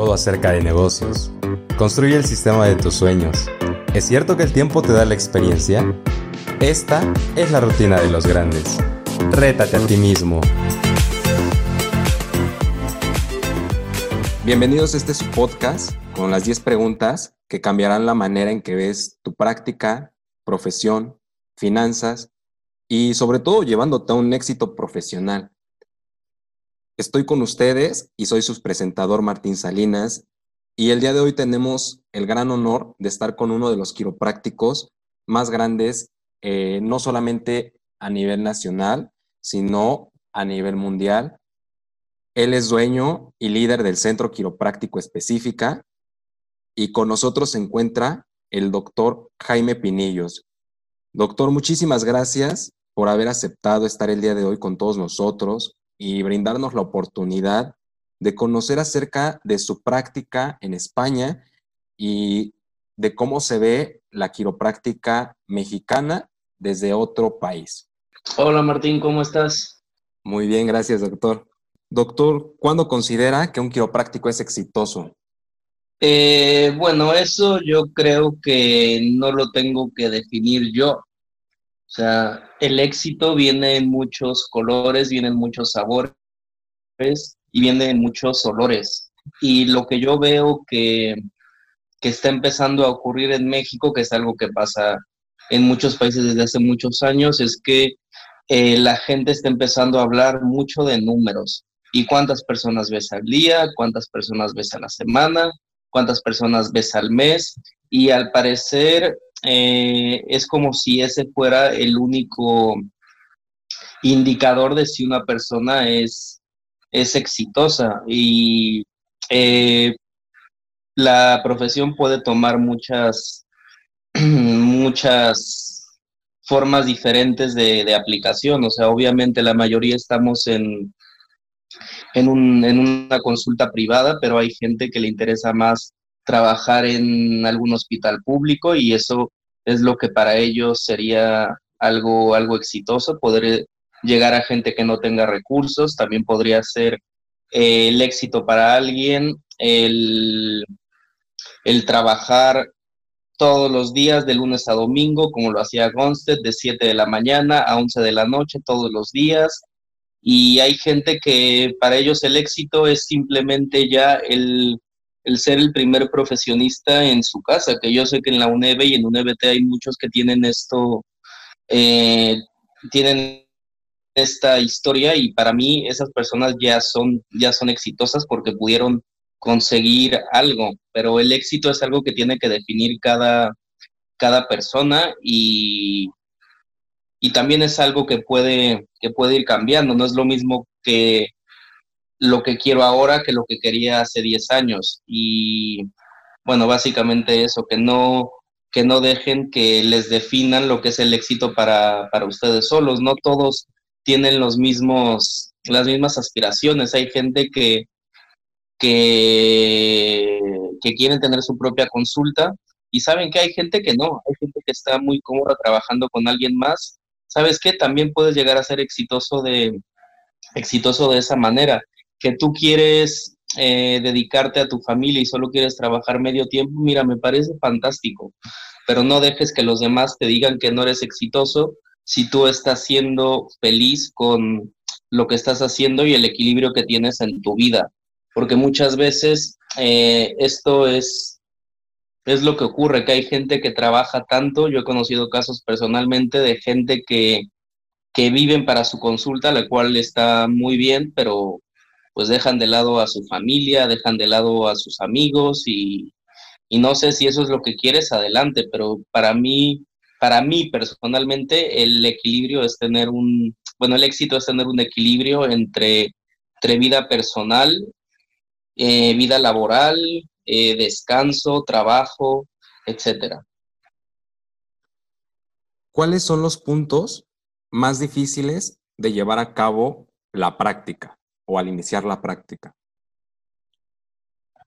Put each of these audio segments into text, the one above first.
todo acerca de negocios. Construye el sistema de tus sueños. ¿Es cierto que el tiempo te da la experiencia? Esta es la rutina de los grandes. Rétate a ti mismo. Bienvenidos a este podcast con las 10 preguntas que cambiarán la manera en que ves tu práctica, profesión, finanzas y sobre todo llevándote a un éxito profesional. Estoy con ustedes y soy su presentador Martín Salinas y el día de hoy tenemos el gran honor de estar con uno de los quiroprácticos más grandes, eh, no solamente a nivel nacional, sino a nivel mundial. Él es dueño y líder del Centro Quiropráctico Específica y con nosotros se encuentra el doctor Jaime Pinillos. Doctor, muchísimas gracias por haber aceptado estar el día de hoy con todos nosotros y brindarnos la oportunidad de conocer acerca de su práctica en España y de cómo se ve la quiropráctica mexicana desde otro país. Hola Martín, ¿cómo estás? Muy bien, gracias doctor. Doctor, ¿cuándo considera que un quiropráctico es exitoso? Eh, bueno, eso yo creo que no lo tengo que definir yo. O sea, el éxito viene en muchos colores, viene en muchos sabores y viene en muchos olores. Y lo que yo veo que, está empezando a ocurrir en México, que es algo que pasa en muchos países desde hace muchos años, es que eh, la gente está empezando a hablar mucho de números. ¿Y cuántas personas ves al día? ¿Cuántas personas ves a la semana? ¿Cuántas personas ves al mes? Y al parecer eh, es como si ese fuera el único indicador de si una persona es, es exitosa. Y eh, la profesión puede tomar muchas, muchas formas diferentes de, de, aplicación. O sea, obviamente la mayoría estamos en, en, un, en una consulta privada, pero hay gente que le interesa más trabajar en algún hospital público y eso es lo que para ellos sería algo, algo exitoso, poder llegar a gente que no tenga recursos, también podría ser eh, el éxito para alguien, el, el trabajar todos los días de lunes a domingo, como lo hacía Gonstead, de 7 de la mañana a 11 de la noche, todos los días. Y hay gente que para ellos el éxito es simplemente ya el el ser el primer profesionista en su casa, que yo sé que en la UNEB y en UNEBT hay muchos que tienen esto, eh, tienen esta historia y para mí esas personas ya son, ya son exitosas porque pudieron conseguir algo, pero el éxito es algo que tiene que definir cada, cada persona y, y también es algo que puede, que puede ir cambiando, no es lo mismo que lo que quiero ahora que lo que quería hace 10 años. Y bueno, básicamente eso, que no, que no dejen que les definan lo que es el éxito para, para ustedes solos. No todos tienen los mismos, las mismas aspiraciones. Hay gente que, que, que quieren tener su propia consulta y saben que hay gente que no, hay gente que está muy cómoda trabajando con alguien más. ¿Sabes qué? También puedes llegar a ser exitoso de, exitoso de esa manera que tú quieres eh, dedicarte a tu familia y solo quieres trabajar medio tiempo, mira, me parece fantástico, pero no dejes que los demás te digan que no eres exitoso si tú estás siendo feliz con lo que estás haciendo y el equilibrio que tienes en tu vida, porque muchas veces eh, esto es, es lo que ocurre, que hay gente que trabaja tanto, yo he conocido casos personalmente de gente que, que viven para su consulta, la cual está muy bien, pero pues dejan de lado a su familia, dejan de lado a sus amigos y, no sé si eso es lo que quieres adelante, pero para mí, para mí personalmente el equilibrio es tener un, bueno, el éxito es tener un equilibrio entre, entre vida personal, eh, vida laboral, eh, descanso, trabajo, etcétera. ¿Cuáles son los puntos más difíciles de llevar a cabo la práctica? O al iniciar la práctica?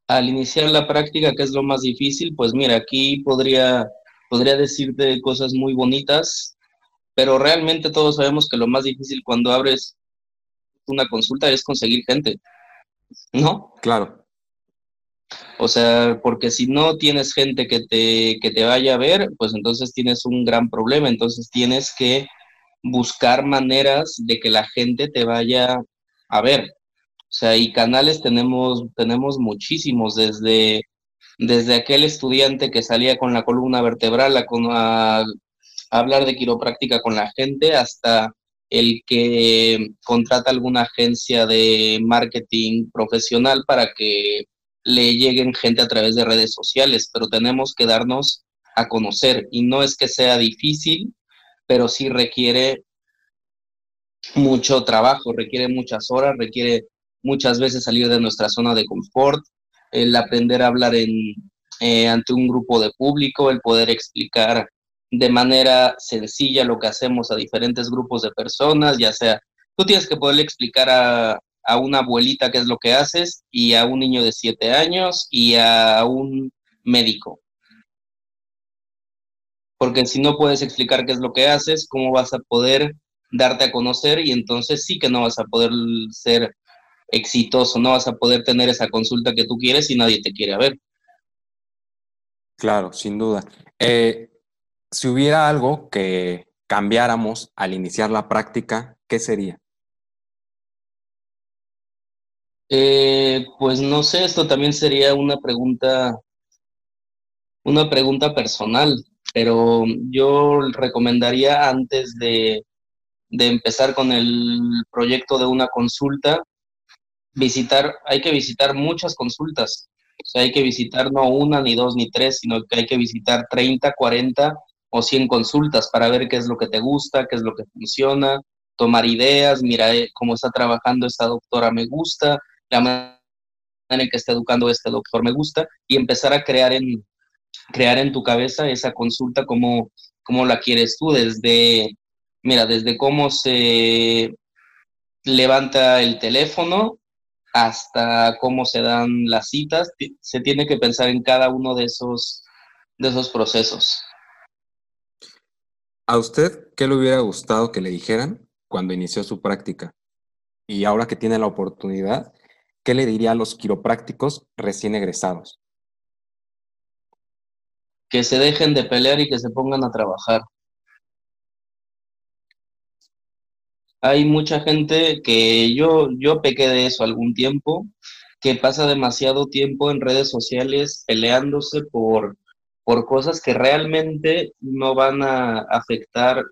Al iniciar la práctica, ¿qué es lo más difícil? Pues mira, aquí podría, podría decirte cosas muy bonitas, pero realmente todos sabemos que lo más difícil cuando abres una consulta es conseguir gente, ¿no? Claro. O sea, porque si no tienes gente que te, que te vaya a ver, pues entonces tienes un gran problema. Entonces tienes que buscar maneras de que la gente te vaya a ver. O sea, y canales tenemos, tenemos muchísimos, desde, desde aquel estudiante que salía con la columna vertebral a, hablar de quiropráctica con la gente hasta el que contrata alguna agencia de marketing profesional para que le lleguen gente a través de redes sociales, pero tenemos que darnos a conocer y no es que sea difícil, pero sí requiere mucho trabajo, requiere muchas horas, requiere muchas veces salir de nuestra zona de confort, el aprender a hablar en, eh, ante un grupo de público, el poder explicar de manera sencilla lo que hacemos a diferentes grupos de personas, ya sea, tú tienes que poderle explicar a, a una abuelita qué es lo que haces y a un niño de siete años y a un médico. Porque si no puedes explicar qué es lo que haces, ¿cómo vas a poder darte a conocer? Y entonces sí que no vas a poder ser exitoso, no vas a poder tener esa consulta que tú quieres y nadie te quiere ver. Claro, sin duda. Eh, si hubiera algo que cambiáramos al iniciar la práctica, ¿qué sería? Eh, pues no sé, esto también sería una pregunta, una pregunta personal, pero yo recomendaría antes de, de empezar con el proyecto de una consulta, visitar, hay que visitar muchas consultas. O sea, hay que visitar no una, ni dos, ni tres, sino que hay que visitar 30, 40 o 100 consultas para ver qué es lo que te gusta, qué es lo que funciona, tomar ideas, mira eh, cómo está trabajando esta doctora, me gusta, la manera en que está educando este doctor me gusta y empezar a crear en, crear en tu cabeza esa consulta como, como la quieres tú, desde, mira, desde cómo se levanta el teléfono hasta cómo se dan las citas, se tiene que pensar en cada uno de esos, de esos procesos. ¿A usted qué le hubiera gustado que le dijeran cuando inició su práctica? Y ahora que tiene la oportunidad, ¿qué le diría a los quiroprácticos recién egresados? Que se dejen de pelear y que se pongan a trabajar. Hay mucha gente que yo, yo pequé de eso algún tiempo, que pasa demasiado tiempo en redes sociales peleándose por, por cosas que realmente no van a afectar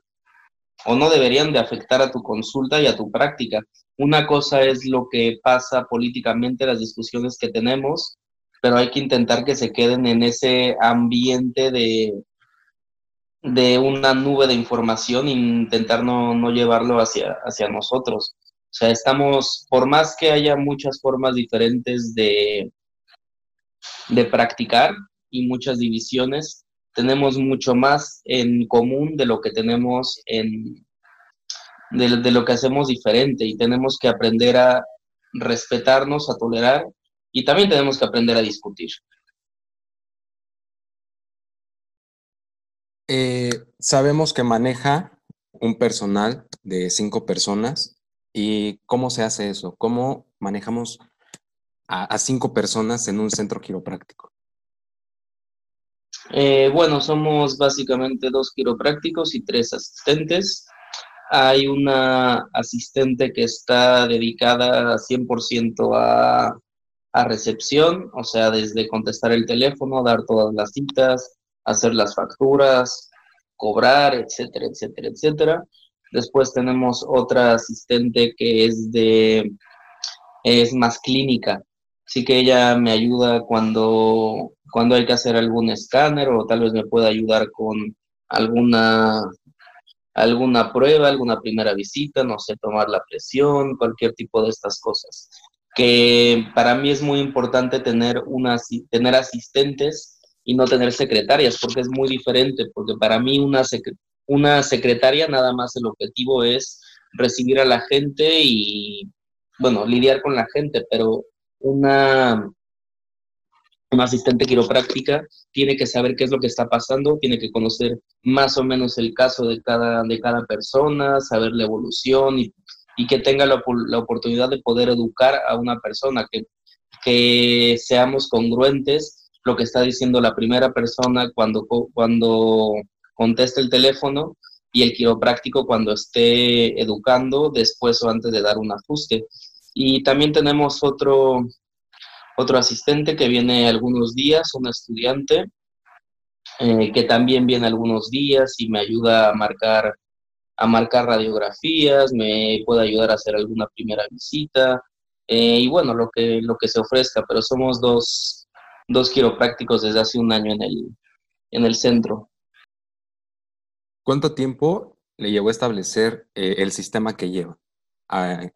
o no deberían de afectar a tu consulta y a tu práctica. Una cosa es lo que pasa políticamente, las discusiones que tenemos, pero hay que intentar que se queden en ese ambiente de, de una nube de información e intentar no, no llevarlo hacia, hacia nosotros. O sea, estamos, por más que haya muchas formas diferentes de, de practicar y muchas divisiones, tenemos mucho más en común de lo que tenemos en, de, lo que hacemos diferente y tenemos que aprender a respetarnos, a tolerar y también tenemos que aprender a discutir. Eh, sabemos que maneja un personal de cinco personas y cómo se hace eso, cómo manejamos a cinco personas en un centro quiropráctico. Eh, bueno, somos básicamente dos quiroprácticos y tres asistentes. Hay una asistente que está dedicada 100% a, a recepción, o sea, desde contestar el teléfono, dar todas las citas, hacer las facturas, cobrar, etcétera, etcétera, etcétera. Después tenemos otra asistente que es de es más clínica, así que ella me ayuda cuando cuando hay que hacer algún escáner o tal vez me pueda ayudar con alguna, alguna prueba, alguna primera visita, no sé, tomar la presión, cualquier tipo de estas cosas. Que para mí es muy importante tener, una, tener asistentes y no tener secretarias, porque es muy diferente, porque para mí una, una secretaria nada más el objetivo es recibir a la gente y, bueno, lidiar con la gente, pero una un asistente quiropráctica tiene que saber qué es lo que está pasando, tiene que conocer más o menos el caso de cada, de cada persona, saber la evolución y, que tenga la, la, oportunidad de poder educar a una persona, que, que seamos congruentes lo que está diciendo la primera persona cuando, cuando contesta el teléfono y el quiropráctico cuando esté educando después o antes de dar un ajuste. Y también tenemos otro, otro asistente que viene algunos días, un estudiante, eh, que también viene algunos días y me ayuda a marcar, a marcar radiografías, me puede ayudar a hacer alguna primera visita, eh, y bueno, lo que, lo que se ofrezca, pero somos dos, dos quiroprácticos desde hace un año en el, en el centro. ¿Cuánto tiempo le llevó a establecer eh, el sistema que lleva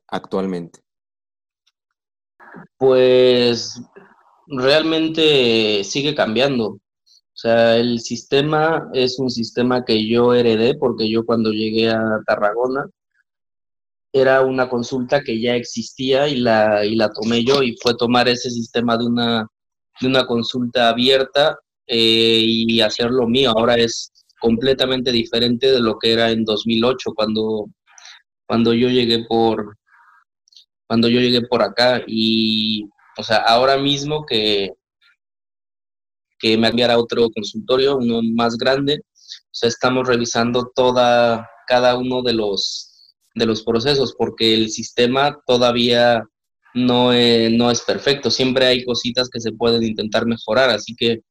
actualmente? Pues realmente sigue cambiando. O sea, el sistema es un sistema que yo heredé porque yo cuando llegué a Tarragona era una consulta que ya existía y la, y la tomé yo y fue tomar ese sistema de una, de una consulta abierta eh, y hacerlo mío. Ahora es completamente diferente de lo que era en 2008 cuando, cuando yo llegué por cuando yo llegué por acá y o sea ahora mismo que que me enviara otro consultorio uno más grande o sea estamos revisando toda cada uno de los de los procesos porque el sistema todavía no, no es perfecto siempre hay cositas que se pueden intentar mejorar así que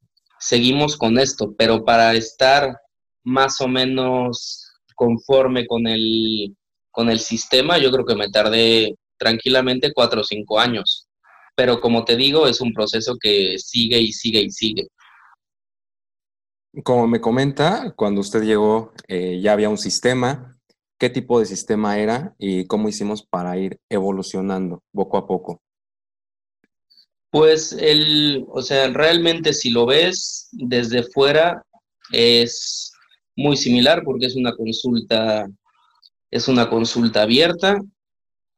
seguimos con esto pero para estar más o menos conforme con el, con el sistema, yo creo que me tardé tranquilamente cuatro o cinco años. Pero como te digo, es un proceso que sigue y sigue y sigue. Como me comenta, cuando usted llegó eh, ya había un sistema. ¿Qué tipo de sistema era y cómo hicimos para ir evolucionando poco a poco? Pues el, o sea, realmente si lo ves desde fuera es muy similar porque es una consulta, es una consulta abierta.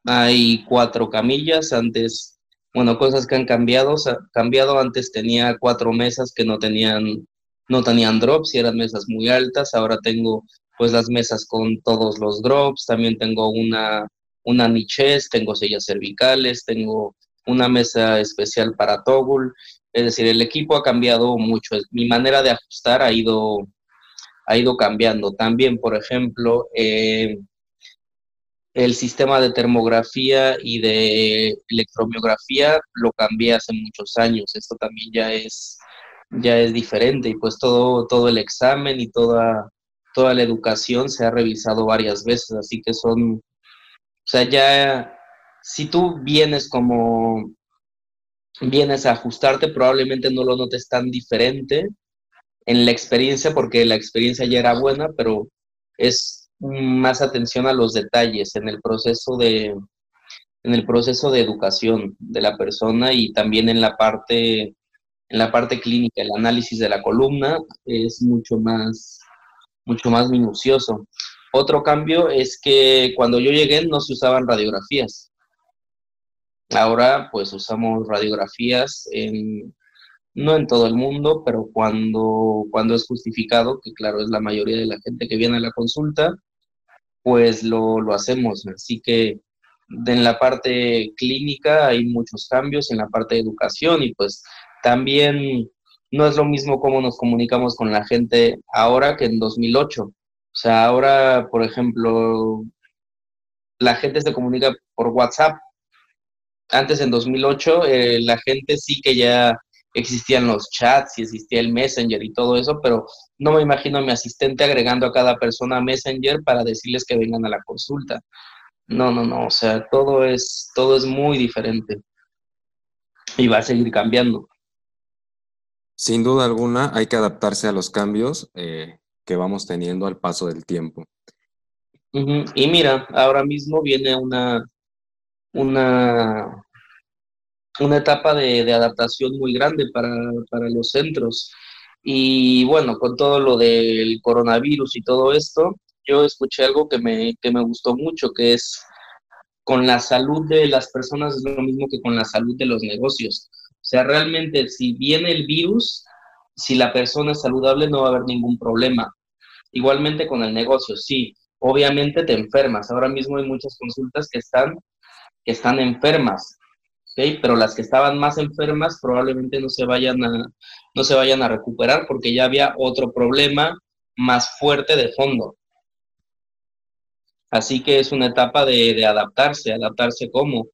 Hay cuatro camillas. Antes, bueno, cosas que han cambiado. cambiado antes tenía cuatro mesas que no tenían, no tenían drops y eran mesas muy altas. Ahora tengo pues las mesas con todos los drops. También tengo una, una niches, tengo sillas cervicales, tengo una mesa especial para toggle. Es decir, el equipo ha cambiado mucho. Mi manera de ajustar ha ido, ha ido cambiando. También, por ejemplo, eh, el sistema de termografía y de electromiografía lo cambié hace muchos años. Esto también ya es, ya es diferente y pues todo, todo el examen y toda, toda la educación se ha revisado varias veces, así que son, o sea, ya si tú vienes como vienes a ajustarte, probablemente no lo notes tan diferente en la experiencia, porque la experiencia ya era buena, pero es más atención a los detalles en el proceso de en el proceso de educación de la persona y también en la parte en la parte clínica, el análisis de la columna es mucho más mucho más minucioso. Otro cambio es que cuando yo llegué no se usaban radiografías. Ahora pues usamos radiografías en no en todo el mundo, pero cuando, cuando es justificado, que claro es la mayoría de la gente que viene a la consulta, pues lo, lo hacemos. Así que en la parte clínica hay muchos cambios, en la parte de educación y pues también no es lo mismo cómo nos comunicamos con la gente ahora que en 2008. O sea, ahora, por ejemplo, la gente se comunica por WhatsApp. Antes, en 2008, eh, la gente sí que ya existían los chats y existía el Messenger y todo eso, pero no me imagino a mi asistente agregando a cada persona Messenger para decirles que vengan a la consulta. No, no, no, o sea, todo es, todo es muy diferente y va a seguir cambiando. Sin duda alguna, hay que adaptarse a los cambios eh, que vamos teniendo al paso del tiempo. Y mira, ahora mismo viene una, una una etapa de, adaptación muy grande para, los centros. Y bueno, con todo lo del coronavirus y todo esto, yo escuché algo que me, que me gustó mucho, que es con la salud de las personas es lo mismo que con la salud de los negocios. O sea, realmente si viene el virus, si la persona es saludable no va a haber ningún problema. Igualmente con el negocio, sí, obviamente te enfermas. Ahora mismo hay muchas consultas que están, que están enfermas, pero las que estaban más enfermas probablemente no se vayan a, no se vayan a recuperar porque ya había otro problema más fuerte de fondo. Así que es una etapa de, adaptarse, adaptarse como.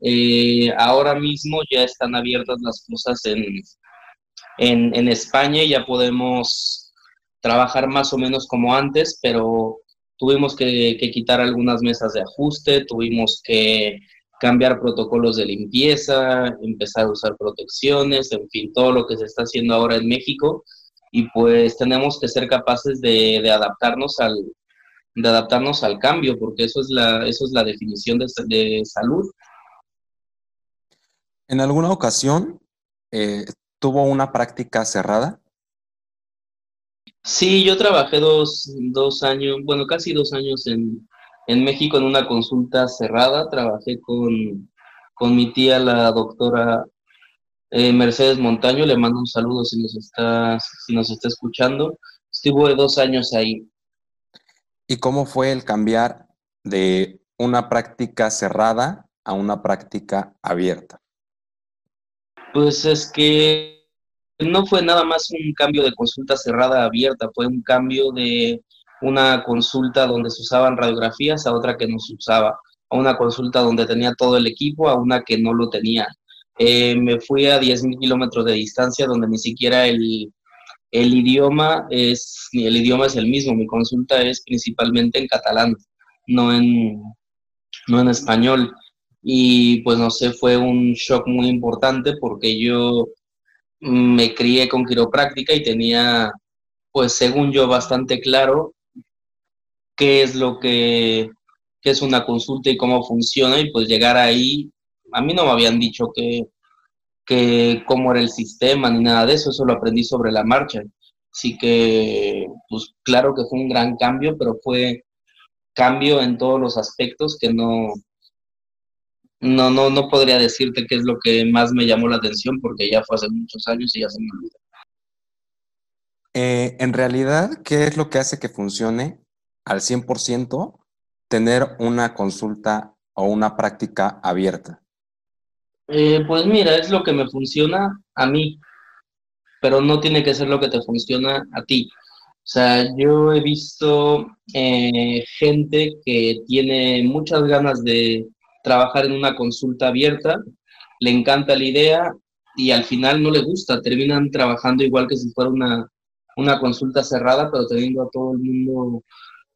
Eh, ahora mismo ya están abiertas las cosas en, en, España y ya podemos trabajar más o menos como antes, pero tuvimos que quitar algunas mesas de ajuste, tuvimos que cambiar protocolos de limpieza, empezar a usar protecciones, en fin, todo lo que se está haciendo ahora en México. Y pues tenemos que ser capaces de, adaptarnos al de adaptarnos al cambio porque eso es la eso es la definición de, salud en alguna ocasión eh, tuvo una práctica cerrada sí yo trabajé dos, dos años bueno casi dos años en, en México en una consulta cerrada. Trabajé con, mi tía, la doctora eh, Mercedes Montaño. Le mando un saludo si nos está, si nos está escuchando. Estuve dos años ahí. ¿Y cómo fue el cambiar de una práctica cerrada a una práctica abierta? Pues es que no fue nada más un cambio de consulta cerrada abierta, fue un cambio de una consulta donde se usaban radiografías a otra que no se usaba, a una consulta donde tenía todo el equipo a una que no lo tenía. Eh, me fui a 10.000 kilómetros de distancia donde ni siquiera el, el idioma es, el idioma es el mismo, mi consulta es principalmente en catalán, no en, no en español. Y pues no sé, fue un shock muy importante porque yo me crié con quiropráctica y tenía, pues según yo, bastante claro qué es lo que es una consulta y cómo funciona y pues llegar ahí, a mí no me habían dicho que, que cómo era el sistema ni nada de eso, eso lo aprendí sobre la marcha. Así que, pues claro que fue un gran cambio, pero fue cambio en todos los aspectos que no, no, no, no podría decirte qué es lo que más me llamó la atención porque ya fue hace muchos años y ya se me olvidó. Eh, en realidad, ¿qué es lo que hace que funcione al 100% tener una consulta o una práctica abierta? Eh, pues mira, es lo que me funciona a mí, pero no tiene que ser lo que te funciona a ti. O sea, yo he visto eh, gente que tiene muchas ganas de trabajar en una consulta abierta, le encanta la idea y al final no le gusta, terminan trabajando igual que si fuera una, una consulta cerrada, pero teniendo a todo el mundo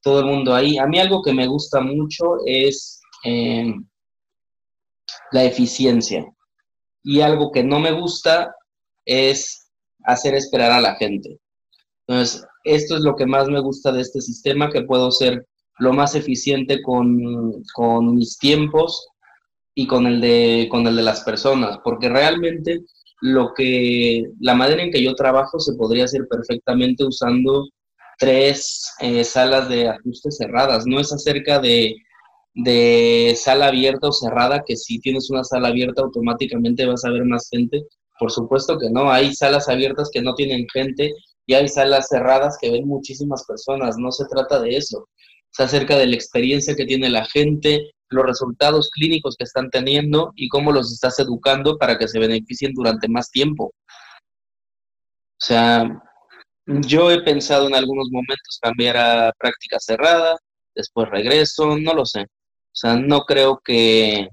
todo el mundo ahí. A mí algo que me gusta mucho es eh, la eficiencia. Y algo que no me gusta es hacer esperar a la gente. Entonces, esto es lo que más me gusta de este sistema, que puedo ser lo más eficiente con, con mis tiempos y con el, de, con el de las personas, porque realmente lo que, la manera en que yo trabajo se podría hacer perfectamente usando tres eh, salas de ajuste cerradas. No es acerca de, de sala abierta o cerrada, que si tienes una sala abierta automáticamente vas a ver más gente. Por supuesto que no, hay salas abiertas que no tienen gente y hay salas cerradas que ven muchísimas personas. No se trata de eso. Es acerca de la experiencia que tiene la gente, los resultados clínicos que están teniendo y cómo los estás educando para que se beneficien durante más tiempo. O sea, yo he pensado en algunos momentos cambiar a práctica cerrada, después regreso, no lo sé. O sea, no creo que,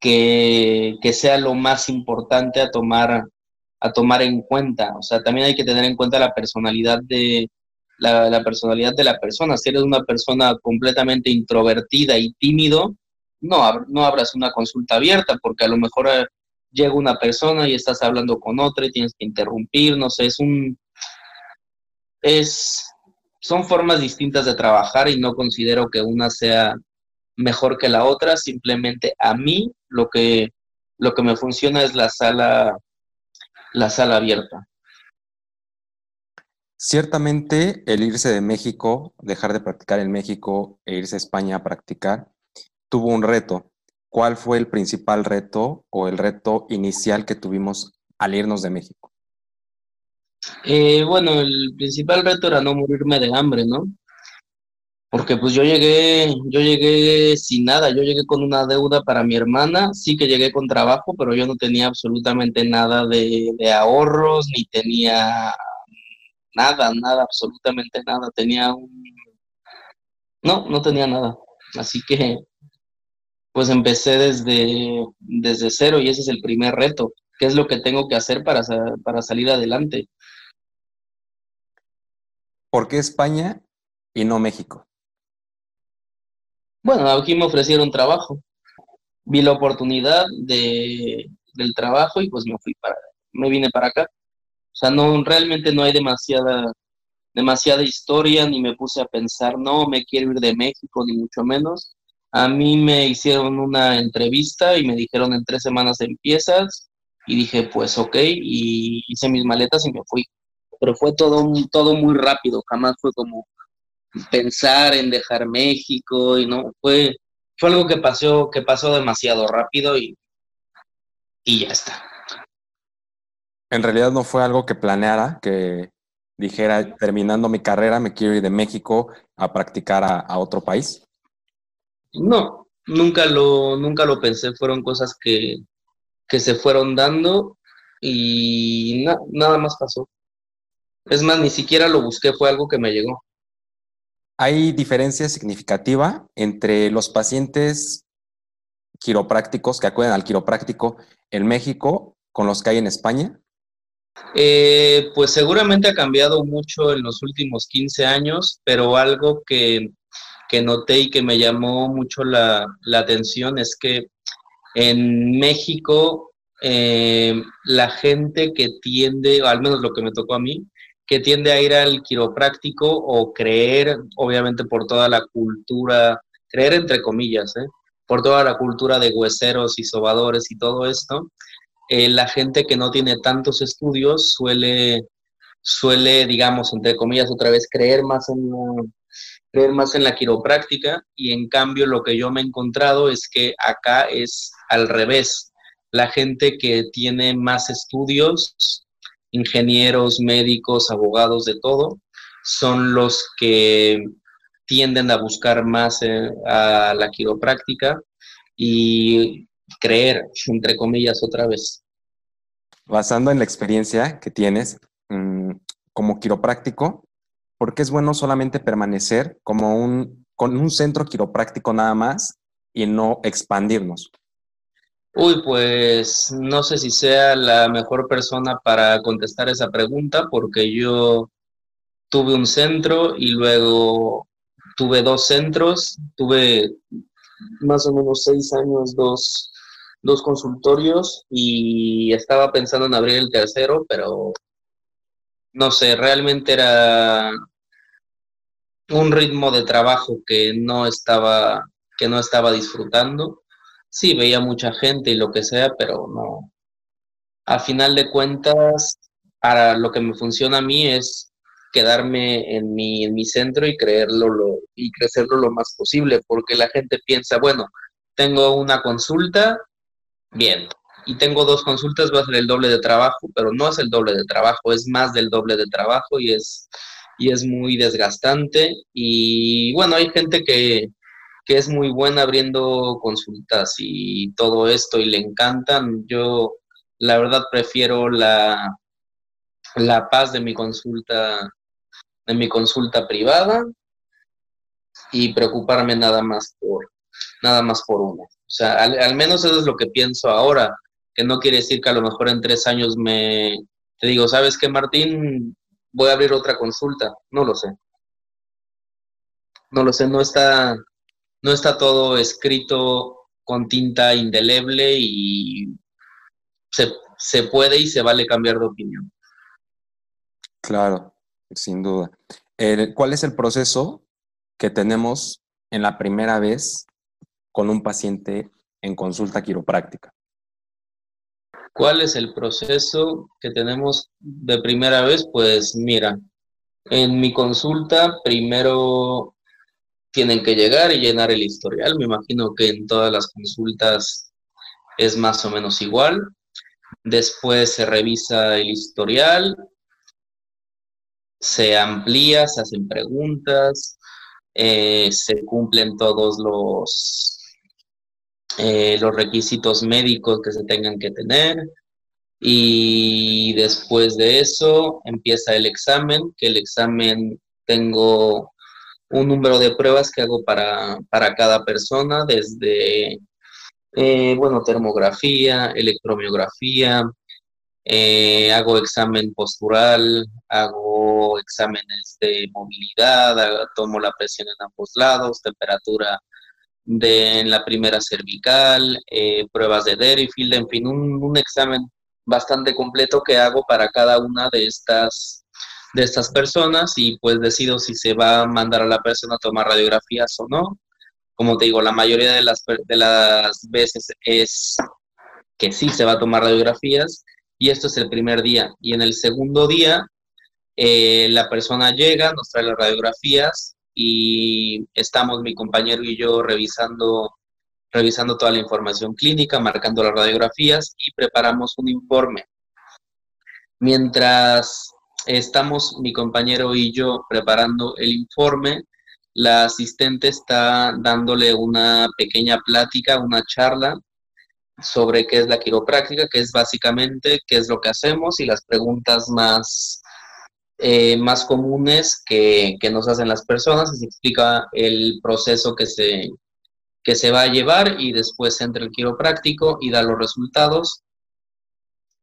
que, sea lo más importante a tomar, a tomar en cuenta. O sea, también hay que tener en cuenta la personalidad de la, personalidad de la persona. Si eres una persona completamente introvertida y tímido, no, no abras una consulta abierta, porque a lo mejor eh, llega una persona y estás hablando con otra y tienes que interrumpir, no sé, es un es, son formas distintas de trabajar y no considero que una sea mejor que la otra, simplemente a mí lo que, lo que me funciona es la sala, la sala abierta. Ciertamente el irse de México, dejar de practicar en México e irse a España a practicar, tuvo un reto. ¿Cuál fue el principal reto o el reto inicial que tuvimos al irnos de México? Eh, bueno, el principal reto era no morirme de hambre, ¿no? porque pues yo llegué, yo llegué sin nada, yo llegué con una deuda para mi hermana, sí que llegué con trabajo, pero yo no tenía absolutamente nada de, de ahorros, ni tenía nada, nada, absolutamente nada, tenía un... No, no tenía nada, así que pues empecé desde, desde cero y ese es el primer reto, qué es lo que tengo que hacer para, para salir adelante. ¿Por qué España y no México? Bueno, aquí me ofrecieron trabajo. Vi la oportunidad de, del trabajo y pues me fui para, me vine para acá. O sea, no, realmente no hay demasiada, demasiada historia, ni me puse a pensar, no, me quiero ir de México, ni mucho menos. A mí me hicieron una entrevista y me dijeron en tres semanas empiezas y dije, pues ok, y hice mis maletas y me fui. Pero fue todo, todo muy rápido, jamás fue como, pensar en dejar México y no, fue, fue algo que pasó, que pasó demasiado rápido y, y ya está. En realidad no fue algo que planeara, que dijera, terminando mi carrera, me quiero ir de México a practicar a, otro país. No, nunca lo, nunca lo pensé, fueron cosas que, que se fueron dando y nada más pasó. Es más, ni siquiera lo busqué, fue algo que me llegó. ¿Hay diferencia significativa entre los pacientes quiroprácticos que acuden al quiropráctico en México con los que hay en España? Eh, pues seguramente ha cambiado mucho en los últimos 15 años, pero algo que, noté y que me llamó mucho la, atención es que en México eh, la gente que tiende, al menos lo que me tocó a mí, que tiende a ir al quiropráctico o creer, obviamente por toda la cultura, creer entre comillas, ¿eh? por toda la cultura de hueseros y sobadores y todo esto, eh, la gente que no tiene tantos estudios suele, suele, digamos, entre comillas, otra vez, creer más en creer más en la quiropráctica y en cambio lo que yo me he encontrado es que acá es al revés. La gente que tiene más estudios ingenieros, médicos, abogados, de todo, son los que tienden a buscar más eh, a la quiropráctica y creer, entre comillas, otra vez. Basando en la experiencia que tienes mm, como quiropráctico, ¿por qué es bueno solamente permanecer como un, con un centro quiropráctico nada más y no expandirnos? Uy, pues no sé si sea la mejor persona para contestar esa pregunta porque yo tuve un centro y luego tuve dos centros, tuve más o menos seis años, dos, dos consultorios y estaba pensando en abrir el tercero, pero no sé, realmente era un ritmo de trabajo que no estaba, que no estaba disfrutando sí, veía mucha gente y lo que sea, pero no. A final de cuentas, para lo que me funciona a mí es quedarme en mi, en mi centro y creerlo lo, y crecerlo lo más posible, porque la gente piensa, bueno, tengo una consulta, bien, y tengo dos consultas, va a ser el doble de trabajo, pero no es el doble de trabajo, es más del doble de trabajo y es, y es muy desgastante. Y bueno, hay gente que, que es muy buena abriendo consultas y todo esto y le encantan. Yo la verdad prefiero la, la paz de mi consulta, de mi consulta privada y preocuparme nada más por, nada más por uno. O sea, al, menos eso es lo que pienso ahora, que no quiere decir que a lo mejor en tres años me, te digo, ¿sabes qué, Martín? Voy a abrir otra consulta. No lo sé. No lo sé, no está, no está todo escrito con tinta indeleble y se, puede y se vale cambiar de opinión. Claro, sin duda. ¿Cuál es el proceso que tenemos en la primera vez con un paciente en consulta quiropráctica? ¿Cuál es el proceso que tenemos de primera vez? Pues mira, en mi consulta primero tienen que llegar y llenar el historial. Me imagino que en todas las consultas es más o menos igual. Después se revisa el historial, se amplía, se hacen preguntas, eh, se cumplen todos los, eh, los requisitos médicos que se tengan que tener. Y después de eso empieza el examen, que el examen tengo un número de pruebas que hago para, para cada persona, desde, eh, bueno, termografía, electromiografía, eh, hago examen postural, hago exámenes de movilidad, tomo la presión en ambos lados, temperatura de en la primera cervical, eh, pruebas de Derifield, en fin, un, un, examen bastante completo que hago para cada una de estas, de estas personas y pues decido si se va a mandar a la persona a tomar radiografías o no. Como te digo, la mayoría de las, de las veces es que sí se va a tomar radiografías y esto es el primer día. Y en el segundo día, eh, la persona llega, nos trae las radiografías y estamos mi compañero y yo revisando, revisando toda la información clínica, marcando las radiografías y preparamos un informe. Mientras estamos mi compañero y yo preparando el informe, la asistente está dándole una pequeña plática, una charla sobre qué es la quiropráctica, que es básicamente qué es lo que hacemos y las preguntas más, eh, más comunes que, nos hacen las personas. Se explica el proceso que se, que se va a llevar y después entra el quiropráctico y da los resultados.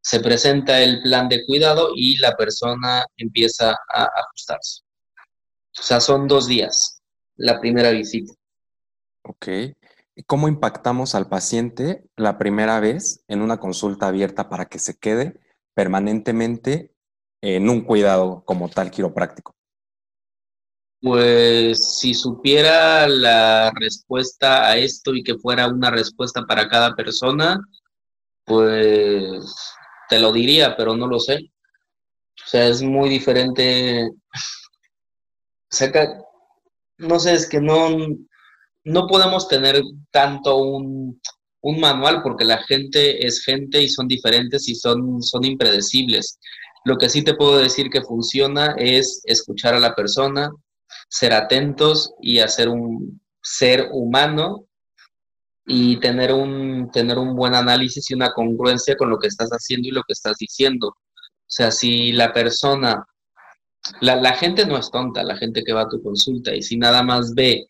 Se presenta el plan de cuidado y la persona empieza a ajustarse. O sea, son dos días la primera visita. Ok cómo impactamos al paciente la primera vez en una consulta abierta para que se quede permanentemente en un cuidado como tal quiropráctico? Pues si supiera la respuesta a esto y que fuera una respuesta para cada persona, pues te lo diría, pero no lo sé. O sea, es muy diferente. O sea, no sé, es que no, no podemos tener tanto un, manual porque la gente es gente y son diferentes y son, son impredecibles. Lo que sí te puedo decir que funciona es escuchar a la persona, ser atentos y hacer un ser humano y tener un, tener un buen análisis y una congruencia con lo que estás haciendo y lo que estás diciendo. O sea, si la persona, la, la gente no es tonta, la gente que va a tu consulta, y si nada más ve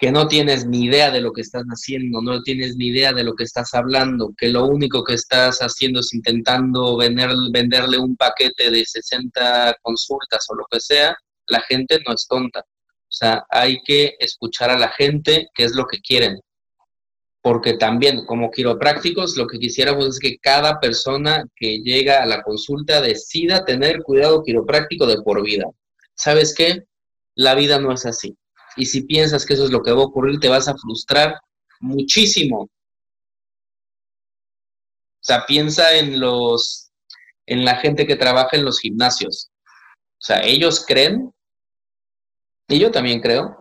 que no tienes ni idea de lo que estás haciendo, no tienes ni idea de lo que estás hablando, que lo único que estás haciendo es intentando vender, venderle un paquete de 60 consultas o lo que sea, la gente no es tonta. O sea, hay que escuchar a la gente qué es lo que quieren. Porque también como quiroprácticos lo que quisiéramos es que cada persona que llega a la consulta decida tener cuidado quiropráctico de por vida. ¿Sabes qué? La vida no es así y si piensas que eso es lo que va a ocurrir, te vas a frustrar muchísimo. O sea, piensa en los, en la gente que trabaja en los gimnasios. O sea, ellos creen, y yo también creo,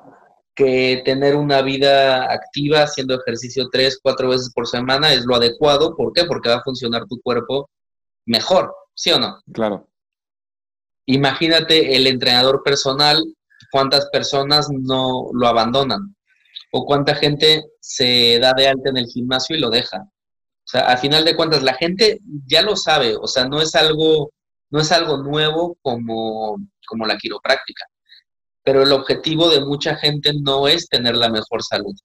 que tener una vida activa haciendo ejercicio tres, cuatro veces por semana es lo adecuado. ¿Por qué? Porque va a funcionar tu cuerpo mejor, ¿sí o no? Claro. Imagínate el entrenador personal cuántas personas no lo abandonan o cuánta gente se da de alta en el gimnasio y lo deja. O sea, al final de cuentas, la gente ya lo sabe, o sea, no es algo, no es algo nuevo como, como la quiropráctica. Pero el objetivo de mucha gente no es tener la mejor salud.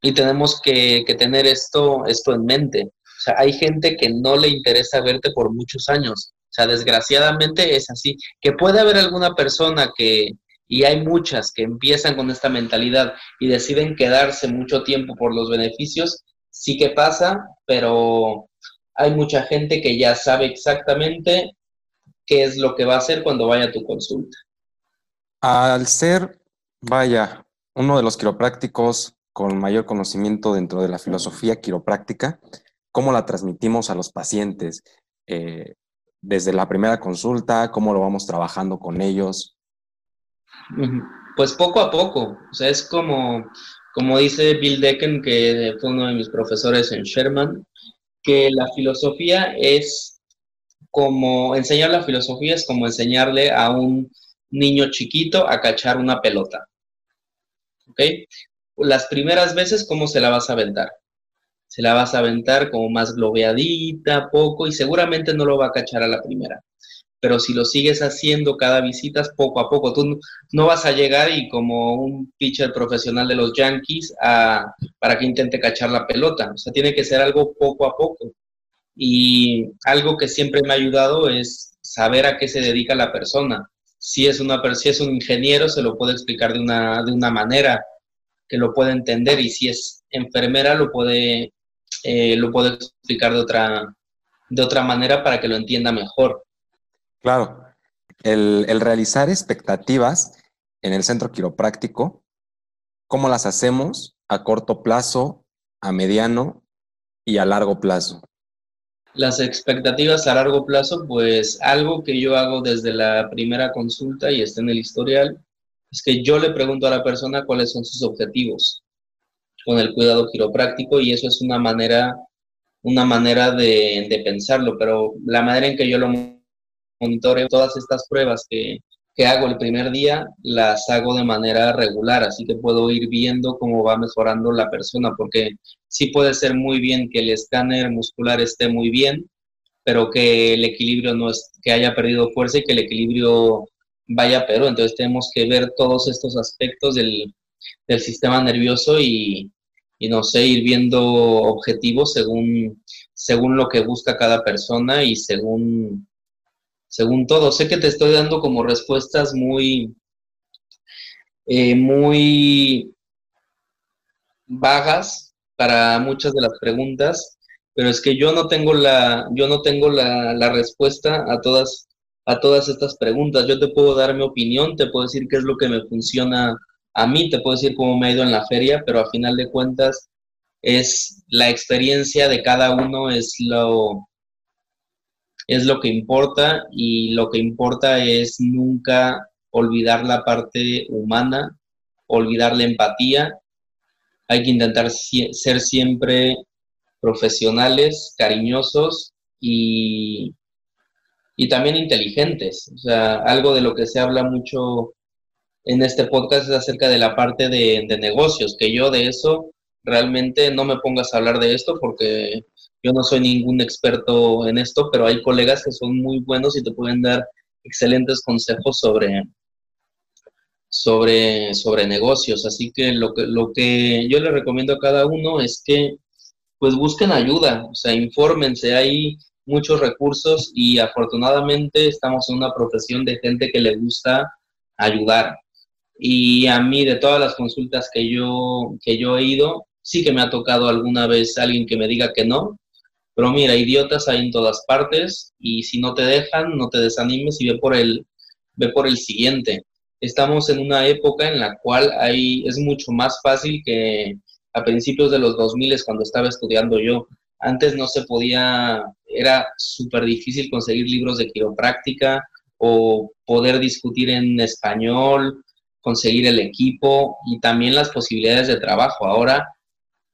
Y tenemos que, que tener esto, esto en mente. O sea, hay gente que no le interesa verte por muchos años. Sea, desgraciadamente es así. Que puede haber alguna persona que, y hay muchas que empiezan con esta mentalidad y deciden quedarse mucho tiempo por los beneficios, sí que pasa, pero hay mucha gente que ya sabe exactamente qué es lo que va a hacer cuando vaya a tu consulta. Al ser, vaya, uno de los quiroprácticos con mayor conocimiento dentro de la filosofía quiropráctica, ¿cómo la transmitimos a los pacientes? Eh, desde la primera consulta, cómo lo vamos trabajando con ellos? Pues poco a poco, o sea, es como, como dice Bill Decken, que fue uno de mis profesores en Sherman, que la filosofía es como, enseñar la filosofía es como enseñarle a un niño chiquito a cachar una pelota. ¿Ok? Las primeras veces, ¿cómo se la vas a aventar? Se la vas a aventar como más globeadita, poco, y seguramente no lo va a cachar a la primera. Pero si lo sigues haciendo cada visita, poco a poco, tú no vas a llegar y como un pitcher profesional de los Yankees a, para que intente cachar la pelota. O sea, tiene que ser algo poco a poco. Y algo que siempre me ha ayudado es saber a qué se dedica la persona. Si es, una, si es un ingeniero, se lo puede explicar de una, de una manera que lo puede entender y si es enfermera, lo puede, eh, lo puede explicar de otra, de otra manera para que lo entienda mejor. Claro, el, el realizar expectativas en el centro quiropráctico, ¿cómo las hacemos a corto plazo, a mediano y a largo plazo? Las expectativas a largo plazo, pues algo que yo hago desde la primera consulta y está en el historial, es que yo le pregunto a la persona cuáles son sus objetivos con el cuidado quiropráctico y eso es una manera, una manera de, de pensarlo, pero la manera en que yo lo monitoreo, todas estas pruebas que, que hago el primer día, las hago de manera regular, así que puedo ir viendo cómo va mejorando la persona, porque sí puede ser muy bien que el escáner muscular esté muy bien, pero que el equilibrio no es, que haya perdido fuerza y que el equilibrio vaya pero entonces tenemos que ver todos estos aspectos del, del sistema nervioso y, y, no sé, ir viendo objetivos según, según lo que busca cada persona y según según todo. Sé que te estoy dando como respuestas muy, eh, muy vagas para muchas de las preguntas, pero es que yo no tengo la, yo no tengo la, la respuesta a todas, a todas estas preguntas. Yo te puedo dar mi opinión, te puedo decir qué es lo que me funciona a mí, te puedo decir cómo me ha ido en la feria, pero a final de cuentas es la experiencia de cada uno, es lo, es lo que importa y lo que importa es nunca olvidar la parte humana, olvidar la empatía. Hay que intentar ser siempre profesionales, cariñosos y, y también inteligentes. O sea, algo de lo que se habla mucho en este podcast es acerca de la parte de, negocios, que yo de eso realmente no me pongas a hablar de esto porque yo no soy ningún experto en esto, pero hay colegas que son muy buenos y te pueden dar excelentes consejos sobre, sobre, sobre negocios. Así que lo, que lo que yo le recomiendo a cada uno es que pues busquen ayuda, o sea, infórmense, hay muchos recursos y afortunadamente estamos en una profesión de gente que le gusta ayudar. Y a mí de todas las consultas que yo, que yo he ido, sí que me ha tocado alguna vez alguien que me diga que no, pero mira, idiotas hay en todas partes y si no te dejan, no te desanimes y ve por el, ve por el siguiente. Estamos en una época en la cual hay, es mucho más fácil que a principios de los 2000 cuando estaba estudiando yo. Antes no se podía, era súper difícil conseguir libros de quiropráctica o poder discutir en español, conseguir el equipo y también las posibilidades de trabajo. Ahora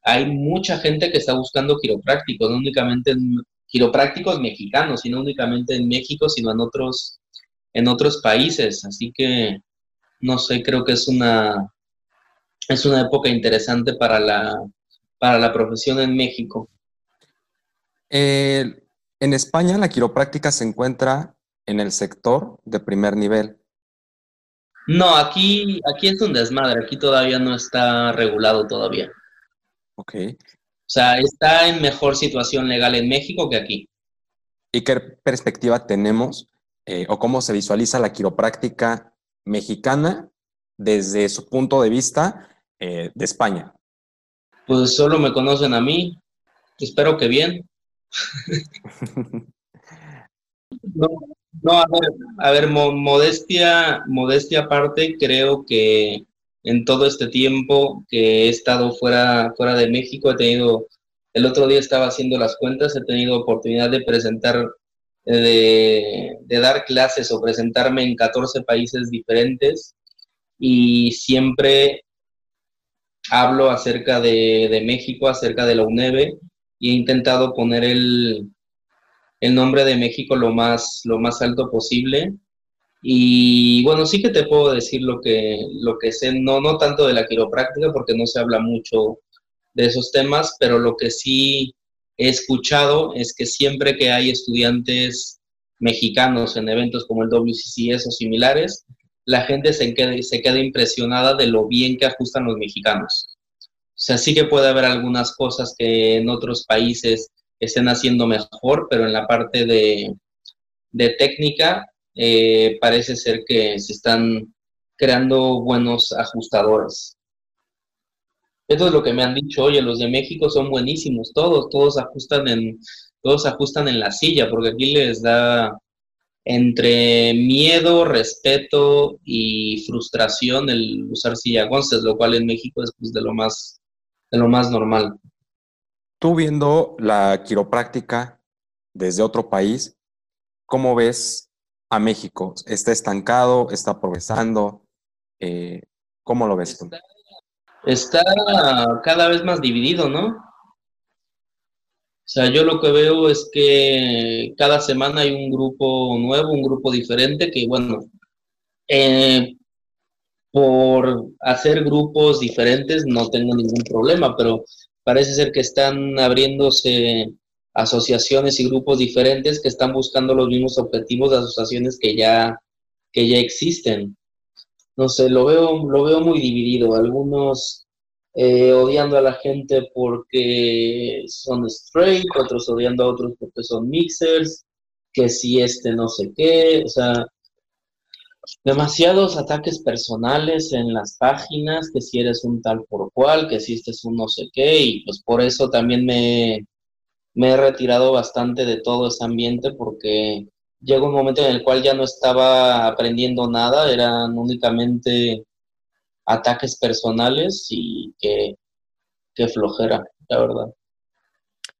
hay mucha gente que está buscando quiroprácticos, no únicamente en, quiroprácticos mexicanos, sino únicamente en México, sino en otros, en otros países. Así que, no sé, creo que es una, es una época interesante para la, para la profesión en México. en España la quiropráctica se encuentra en el sector de primer nivel. No, aquí, aquí es un desmadre, aquí todavía no está regulado todavía. Ok. O sea, está en mejor situación legal en México que aquí. ¿Y qué perspectiva tenemos eh, o cómo se visualiza la quiropráctica mexicana desde su punto de vista eh, de España? Pues solo me conocen a mí. Espero que bien. no, no, a ver, a ver modestia, modestia aparte, creo que en todo este tiempo que he estado fuera, fuera de México. He tenido, el otro día estaba haciendo las cuentas, he tenido oportunidad de presentar, de, dar clases o presentarme en 14 países diferentes y siempre hablo acerca de, de México, acerca de la UNEVE y he intentado poner el, el nombre de México lo más, lo más alto posible Y bueno, sí que te puedo decir lo que, lo que sé, no, no tanto de la quiropráctica, porque no se habla mucho de esos temas, pero lo que sí he escuchado es que siempre que hay estudiantes mexicanos en eventos como el WCCS o similares, la gente se queda, se queda impresionada de lo bien que ajustan los mexicanos. O sea, sí que puede haber algunas cosas que en otros países estén haciendo mejor, pero en la parte de, de técnica eh, parece ser que se están creando buenos ajustadores. Esto es lo que me han dicho, oye, los de México son buenísimos, todos, todos ajustan en, todos ajustan en la silla, porque aquí les da entre miedo, respeto y frustración el usar silla González, lo cual en México es pues, de lo más de lo más normal. Tú viendo la quiropráctica desde otro país, ¿cómo ves a México? ¿Está estancado? ¿Está progresando? Eh, ¿Cómo lo ves tú? está cada vez más dividido, ¿no? O sea, yo lo que veo es que cada semana hay un grupo nuevo, un grupo diferente, que bueno, eh, por hacer grupos diferentes no tengo ningún problema, pero parece ser que están abriéndose asociaciones y grupos diferentes que están buscando los mismos objetivos de asociaciones que ya, que ya existen no sé, lo veo, lo veo muy dividido. Algunos eh, odiando a la gente porque son straight, otros odiando a otros porque son mixers, que si este no sé qué, o sea, demasiados ataques personales en las páginas, que si eres un tal por cual, que si este es un no sé qué, y pues por eso también me, me he retirado bastante de todo ese ambiente porque llegó un momento en el cual ya no estaba aprendiendo nada, eran únicamente ataques personales y que, flojera, la verdad.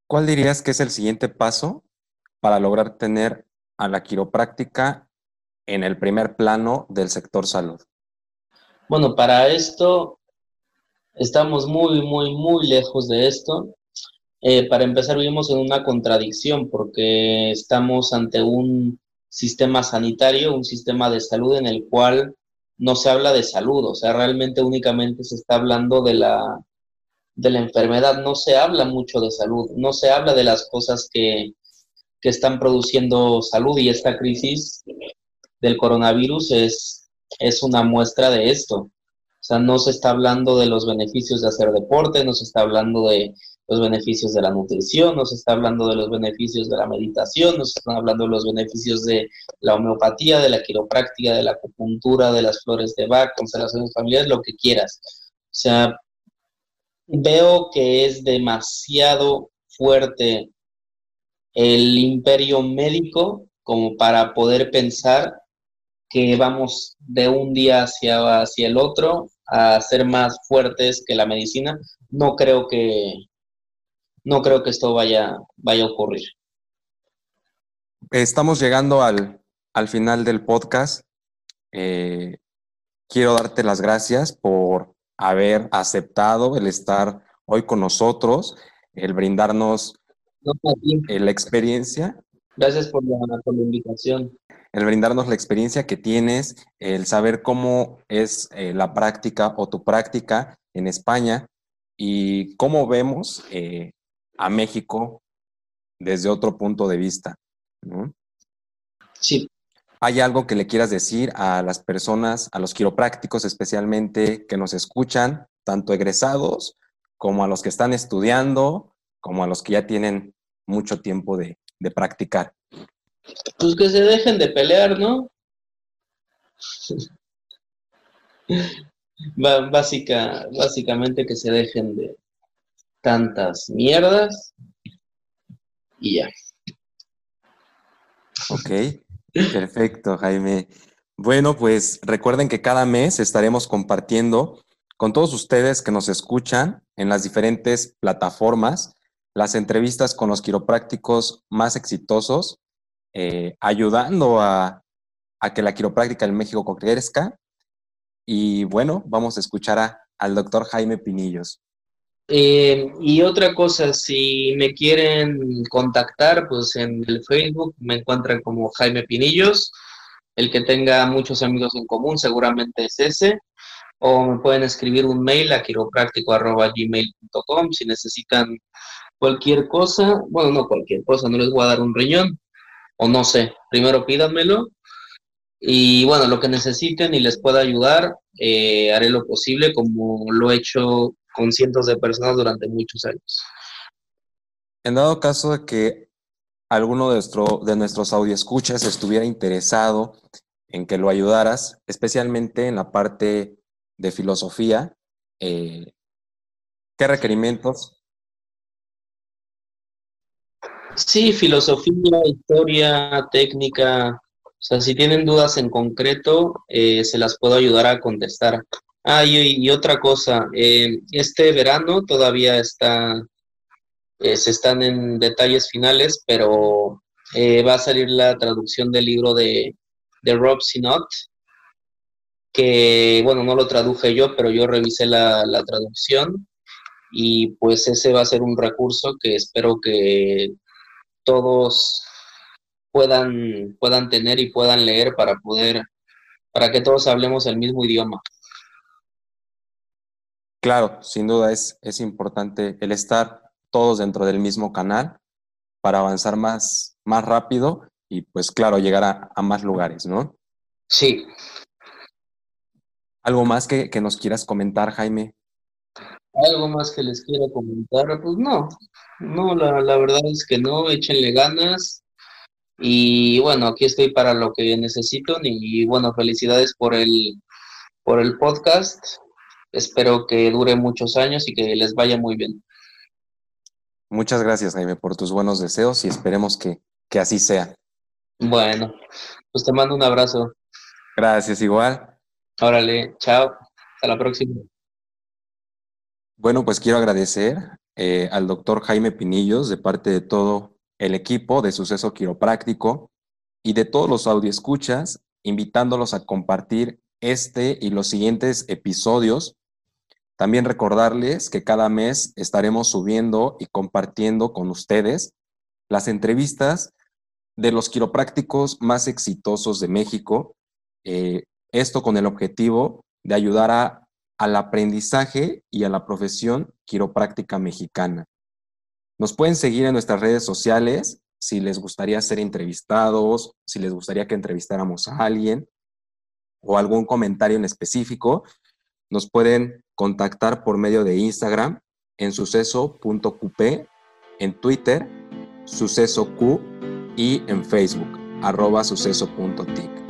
¿Cuál dirías que es el siguiente paso para lograr tener a la quiropráctica en el primer plano del sector salud? Bueno, para esto estamos muy, muy, muy lejos de esto. Eh, para empezar, vivimos en una contradicción porque estamos ante un sistema sanitario, un sistema de salud en el cual no se habla de salud, o sea, realmente únicamente se está hablando de la, de la enfermedad, no se habla mucho de salud, no se habla de las cosas que, que están produciendo salud y esta crisis del coronavirus es, es una muestra de esto. O sea, no se está hablando de los beneficios de hacer deporte, no se está hablando de los beneficios de la nutrición, nos está hablando de los beneficios de la meditación, nos están hablando de los beneficios de la homeopatía, de la quiropráctica, de la acupuntura, de las flores de Bach, constelaciones familiares, lo que quieras. O sea, veo que es demasiado fuerte el imperio médico como para poder pensar que vamos de un día hacia, hacia el otro a ser más fuertes que la medicina. No creo que, no creo que esto vaya, vaya a ocurrir. Estamos llegando al, final del podcast. Eh, quiero darte las gracias por haber aceptado el estar hoy con nosotros, el brindarnos la experiencia. Gracias por la, invitación. El brindarnos la experiencia que tienes, el saber cómo es eh, la práctica o tu práctica en España y cómo vemos eh, a México desde otro punto de vista. Sí. ¿Hay algo que le quieras decir a las personas, a los quiroprácticos especialmente, que nos escuchan, tanto egresados como a los que están estudiando, como a los que ya tienen mucho tiempo de, practicar? Pues que se dejen de pelear, ¿no? Básica, básicamente que se dejen de, tantas mierdas y ya. Ok, perfecto, Jaime. Bueno, pues recuerden que cada mes estaremos compartiendo con todos ustedes que nos escuchan en las diferentes plataformas las entrevistas con los quiroprácticos más exitosos, eh, ayudando a, a, que la quiropráctica en México crezca. Y bueno, vamos a escuchar al doctor Jaime Pinillos. Eh, y otra cosa, si me quieren contactar, pues en el Facebook me encuentran como Jaime Pinillos. el que tenga muchos amigos en común seguramente es ese. O me pueden escribir un mail a quiropráctico.gmail.com si necesitan cualquier cosa. Bueno, no cualquier cosa, no les voy a dar un riñón. O no sé, primero pídanmelo. Y bueno, lo que necesiten y les pueda ayudar, eh, haré lo posible como lo he hecho con cientos de personas durante muchos años. En dado caso de que alguno de, nuestro, de nuestros escuchas estuviera interesado en que lo ayudaras, especialmente en la parte de filosofía, eh, ¿qué requerimientos? Sí, filosofía, historia, técnica. O sea, si tienen dudas en concreto, eh, se las puedo ayudar a contestar. Ah, y, otra cosa, eh, este verano todavía está se están en detalles finales, pero eh, va a salir la traducción del libro de, de Rob Sinot, que, bueno, no lo traduje yo, pero yo revisé la, la traducción y pues ese va a ser un recurso que espero que todos puedan, puedan tener y puedan leer para poder, para que todos hablemos el mismo idioma. Claro, sin duda es, es importante el estar todos dentro del mismo canal para avanzar más, más rápido y pues claro, llegar a, más lugares, ¿no? Sí. ¿Algo más que, nos quieras comentar, Jaime? Algo más que les quiera comentar, pues no, no, la, la verdad es que no, échenle ganas y bueno, aquí estoy para lo que necesito y bueno, felicidades por el, por el podcast, espero que dure muchos años y que les vaya muy bien. Muchas gracias, Jaime, por tus buenos deseos y esperemos que, así sea. Bueno, pues te mando un abrazo. Gracias, igual. Órale, chao. Hasta la próxima. Bueno, pues quiero agradecer eh, al doctor Jaime Pinillos de parte de todo el equipo de Suceso Quiropráctico y de todos los escuchas, invitándolos a compartir este y los siguientes episodios también recordarles que cada mes estaremos subiendo y compartiendo con ustedes las entrevistas de los quiroprácticos más exitosos de México. Eh, esto con el objetivo de ayudar al aprendizaje y a la profesión quiropráctica mexicana. Nos pueden seguir en nuestras redes sociales si les gustaría ser entrevistados, si les gustaría que entrevistáramos a alguien o algún comentario en específico. Nos pueden contactar por medio de Instagram en suceso.qp, en Twitter, sucesoq y en Facebook, arroba suceso.tic.